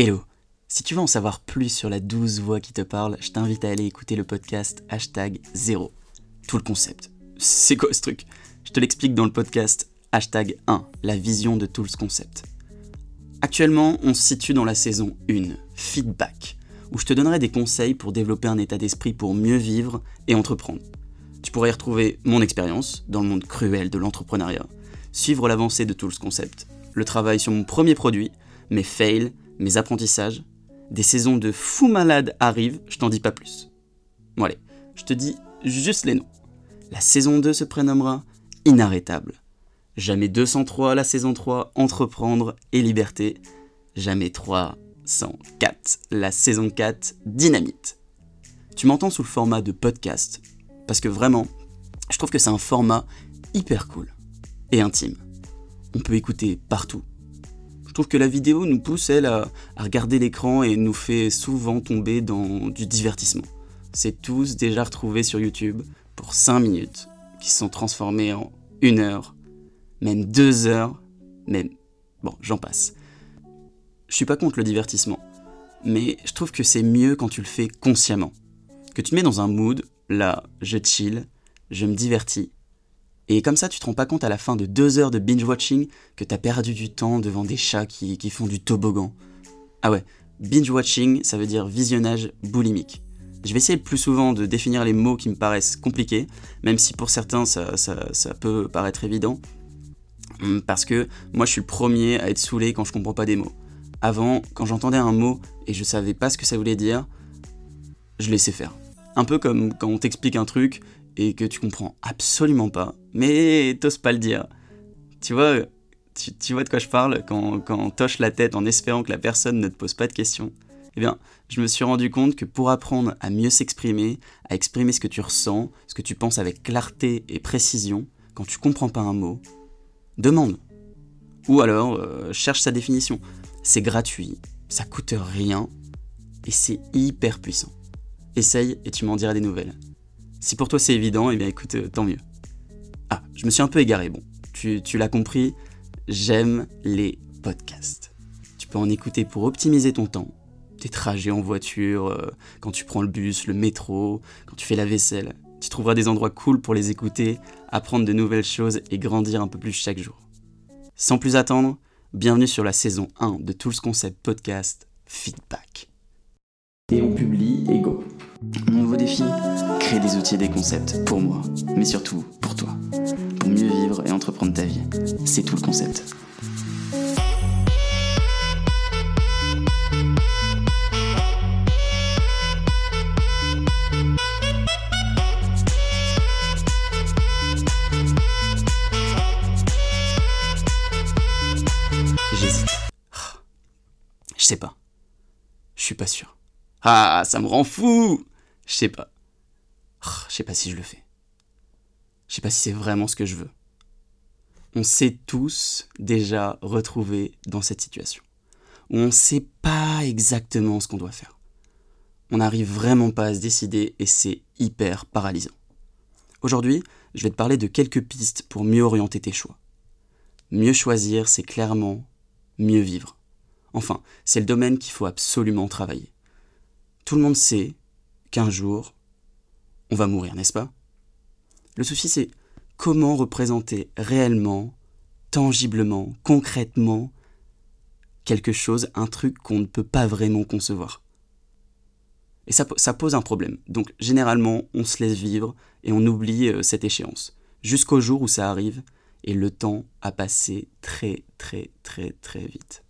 Hello Si tu veux en savoir plus sur la douce voix qui te parle, je t'invite à aller écouter le podcast hashtag 0. Tout le concept. C'est quoi ce truc? Je te l'explique dans le podcast hashtag 1, la vision de tout ce concept. Actuellement, on se situe dans la saison 1, feedback, où je te donnerai des conseils pour développer un état d'esprit pour mieux vivre et entreprendre. Tu pourrais y retrouver mon expérience dans le monde cruel de l'entrepreneuriat, suivre l'avancée de tout ce concept, le travail sur mon premier produit, mes fails, mes apprentissages. Des saisons de fou malade arrivent, je t'en dis pas plus. Bon allez, je te dis juste les noms. La saison 2 se prénommera Inarrêtable. Jamais 203 la saison 3, Entreprendre et Liberté. Jamais 304 la saison 4, Dynamite. Tu m'entends sous le format de podcast, parce que vraiment, je trouve que c'est un format hyper cool et intime. On peut écouter partout. Trouve que la vidéo nous pousse, elle, à, regarder l'écran et nous fait souvent tomber dans du divertissement. C'est tous déjà retrouvés sur YouTube pour 5 minutes, qui sont transformés en 1 heure, même 2 heures, même... Bon, j'en passe. Je suis pas contre le divertissement, mais je trouve que c'est mieux quand tu le fais consciemment. Que tu te mets dans un mood, là, je chill, je me divertis, et comme ça, tu te rends pas compte à la fin de deux heures de binge-watching que t'as perdu du temps devant des chats qui, font du toboggan. Ah ouais, binge-watching, ça veut dire visionnage boulimique. Je vais essayer le plus souvent de définir les mots qui me paraissent compliqués, même si pour certains ça, ça peut paraître évident. Hum, parce que moi je suis le premier à être saoulé quand je comprends pas des mots. Avant, quand j'entendais un mot et je savais pas ce que ça voulait dire, je laissais faire. Un peu comme quand on t'explique un truc et que tu comprends absolument pas, mais t'oses pas le dire. Tu vois, tu, vois de quoi je parle quand, quand on toche la tête en espérant que la personne ne te pose pas de questions Eh bien, je me suis rendu compte que pour apprendre à mieux s'exprimer, à exprimer ce que tu ressens, ce que tu penses avec clarté et précision, quand tu comprends pas un mot, demande. Ou alors, euh, cherche sa définition. C'est gratuit, ça coûte rien, et c'est hyper puissant. Essaye et tu m'en diras des nouvelles. Si pour toi c'est évident, eh bien écoute, euh, tant mieux. Ah, je me suis un peu égaré, bon. Tu, l'as compris, j'aime les podcasts. Tu peux en écouter pour optimiser ton temps, tes trajets en voiture, euh, quand tu prends le bus, le métro, quand tu fais la vaisselle. Tu trouveras des endroits cool pour les écouter, apprendre de nouvelles choses et grandir un peu plus chaque jour. Sans plus attendre, bienvenue sur la saison 1 de Tools Concept Podcast Feedback. Et on publie et go. Mon nouveau défi Créer des outils et des concepts pour moi, mais surtout pour toi. Pour mieux vivre et entreprendre ta vie. C'est tout le concept. Je sais pas. Je suis pas sûr. Ah, ça me rend fou Je sais pas. Je sais pas si je le fais. Je sais pas si c'est vraiment ce que je veux. On s'est tous déjà retrouvés dans cette situation. Où on sait pas exactement ce qu'on doit faire. On n'arrive vraiment pas à se décider et c'est hyper paralysant. Aujourd'hui, je vais te parler de quelques pistes pour mieux orienter tes choix. Mieux choisir, c'est clairement mieux vivre. Enfin, c'est le domaine qu'il faut absolument travailler. Tout le monde sait qu'un jour, on va mourir, n'est-ce pas? Le souci, c'est comment représenter réellement, tangiblement, concrètement quelque chose, un truc qu'on ne peut pas vraiment concevoir. Et ça, pose un problème. Donc généralement, on se laisse vivre et on oublie euh, cette échéance. Jusqu'au jour où ça arrive et le temps a passé très très très très vite.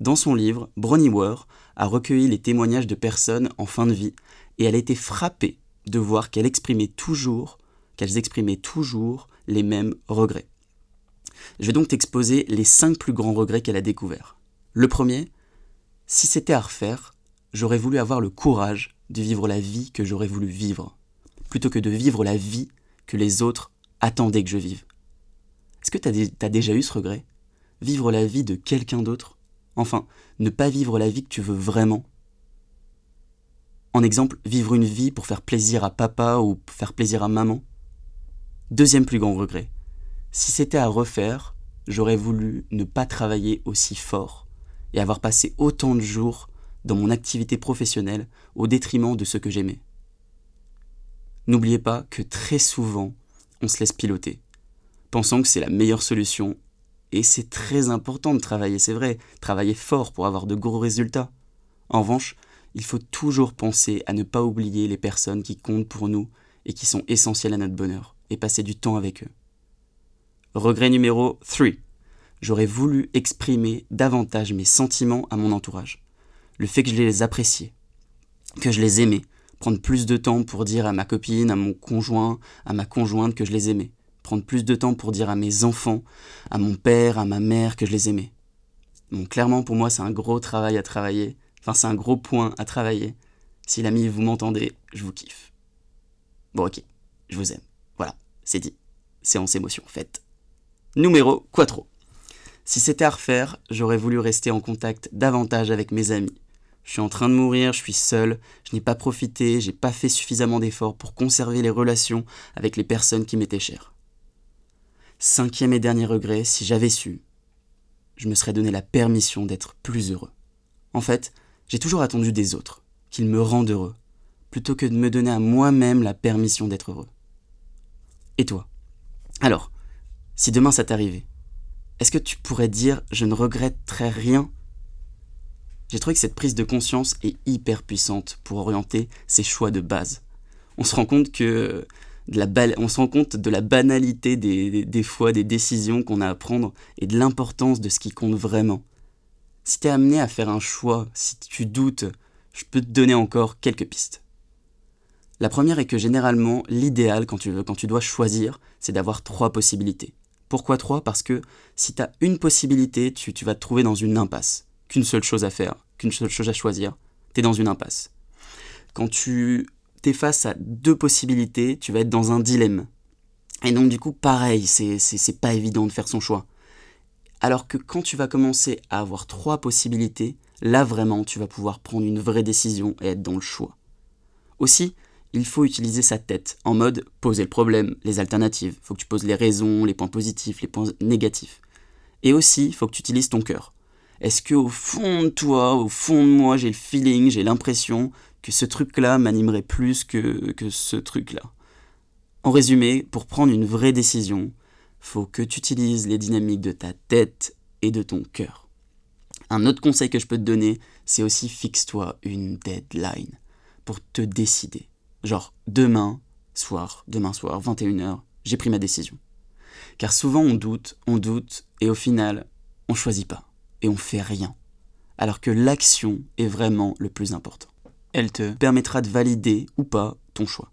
Dans son livre, Bronnie Ware a recueilli les témoignages de personnes en fin de vie et elle a été frappée de voir qu'elles exprimaient toujours, qu'elles exprimaient toujours les mêmes regrets. Je vais donc t'exposer les cinq plus grands regrets qu'elle a découverts. Le premier, si c'était à refaire, j'aurais voulu avoir le courage de vivre la vie que j'aurais voulu vivre, plutôt que de vivre la vie que les autres attendaient que je vive. Est-ce que tu as, as, déjà eu ce regret? Vivre la vie de quelqu'un d'autre? Enfin, ne pas vivre la vie que tu veux vraiment? En exemple, vivre une vie pour faire plaisir à papa ou faire plaisir à maman. Deuxième plus grand regret. Si c'était à refaire, j'aurais voulu ne pas travailler aussi fort et avoir passé autant de jours dans mon activité professionnelle au détriment de ce que j'aimais. N'oubliez pas que très souvent, on se laisse piloter, pensant que c'est la meilleure solution, et c'est très important de travailler, c'est vrai, travailler fort pour avoir de gros résultats. En revanche, il faut toujours penser à ne pas oublier les personnes qui comptent pour nous et qui sont essentielles à notre bonheur, et passer du temps avec eux. Regret numéro 3. J'aurais voulu exprimer davantage mes sentiments à mon entourage. Le fait que je les appréciais, que je les aimais, prendre plus de temps pour dire à ma copine, à mon conjoint, à ma conjointe que je les aimais, prendre plus de temps pour dire à mes enfants, à mon père, à ma mère que je les aimais. Bon, clairement pour moi c'est un gros travail à travailler, enfin c'est un gros point à travailler. Si l'ami vous m'entendez, je vous kiffe. Bon ok, je vous aime. Voilà, c'est dit. Séance émotion faite. Numéro quattro. Si c'était à refaire, j'aurais voulu rester en contact davantage avec mes amis, je suis en train de mourir, je suis seul, je n'ai pas profité, j'ai pas fait suffisamment d'efforts pour conserver les relations avec les personnes qui m'étaient chères. Cinquième et dernier regret, si j'avais su, je me serais donné la permission d'être plus heureux. En fait, j'ai toujours attendu des autres, qu'ils me rendent heureux, plutôt que de me donner à moi-même la permission d'être heureux. Et toi? Alors, si demain ça t'arrivait, est-ce que tu pourrais dire je ne regretterais rien? J'ai trouvé que cette prise de conscience est hyper puissante pour orienter ses choix de base. On se rend compte que de la banalité des, fois des décisions qu'on a à prendre et de l'importance de ce qui compte vraiment. Si tu es amené à faire un choix, si tu doutes, je peux te donner encore quelques pistes. La première est que généralement, l'idéal quand tu, quand tu dois choisir, c'est d'avoir trois possibilités. Pourquoi trois? Parce que si tu as une possibilité, tu, vas te trouver dans une impasse qu'une seule chose à faire, qu'une seule chose à choisir, tu es dans une impasse. Quand tu es face à deux possibilités, tu vas être dans un dilemme. Et donc du coup, pareil, c'est pas évident de faire son choix. Alors que quand tu vas commencer à avoir trois possibilités, là vraiment, tu vas pouvoir prendre une vraie décision et être dans le choix. Aussi, il faut utiliser sa tête, en mode poser le problème, les alternatives. Faut que tu poses les raisons, les points positifs, les points négatifs. Et aussi, il faut que tu utilises ton cœur. Est-ce que au fond de toi, au fond de moi, j'ai le feeling, j'ai l'impression que ce truc-là m'animerait plus que, que ce truc-là? En résumé, pour prendre une vraie décision, faut que tu utilises les dynamiques de ta tête et de ton cœur. Un autre conseil que je peux te donner, c'est aussi fixe-toi une deadline pour te décider. Genre demain soir, demain soir, 21h, j'ai pris ma décision. Car souvent on doute, on doute, et au final, on choisit pas et on fait rien. Alors que l'action est vraiment le plus important. Elle te permettra de valider ou pas ton choix.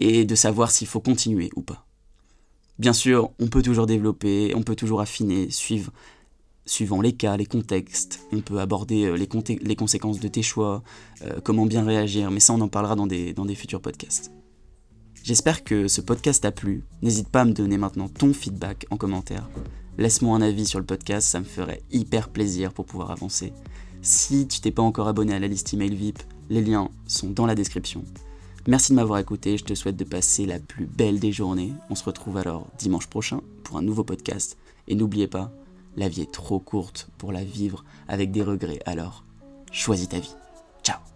Et de savoir s'il faut continuer ou pas. Bien sûr, on peut toujours développer, on peut toujours affiner, suivant les cas, les contextes. On peut aborder euh, les, conséquences de tes choix, euh, comment bien réagir, mais ça on en parlera dans des, dans des futurs podcasts. J'espère que ce podcast t'a plu. N'hésite pas à me donner maintenant ton feedback en commentaire laisse-moi un avis sur le podcast, ça me ferait hyper plaisir pour pouvoir avancer. Si tu t'es pas encore abonné à la liste email VIP, les liens sont dans la description. Merci de m'avoir écouté, je te souhaite de passer la plus belle des journées. On se retrouve alors dimanche prochain pour un nouveau podcast. Et n'oubliez pas, la vie est trop courte pour la vivre avec des regrets, alors choisis ta vie. Ciao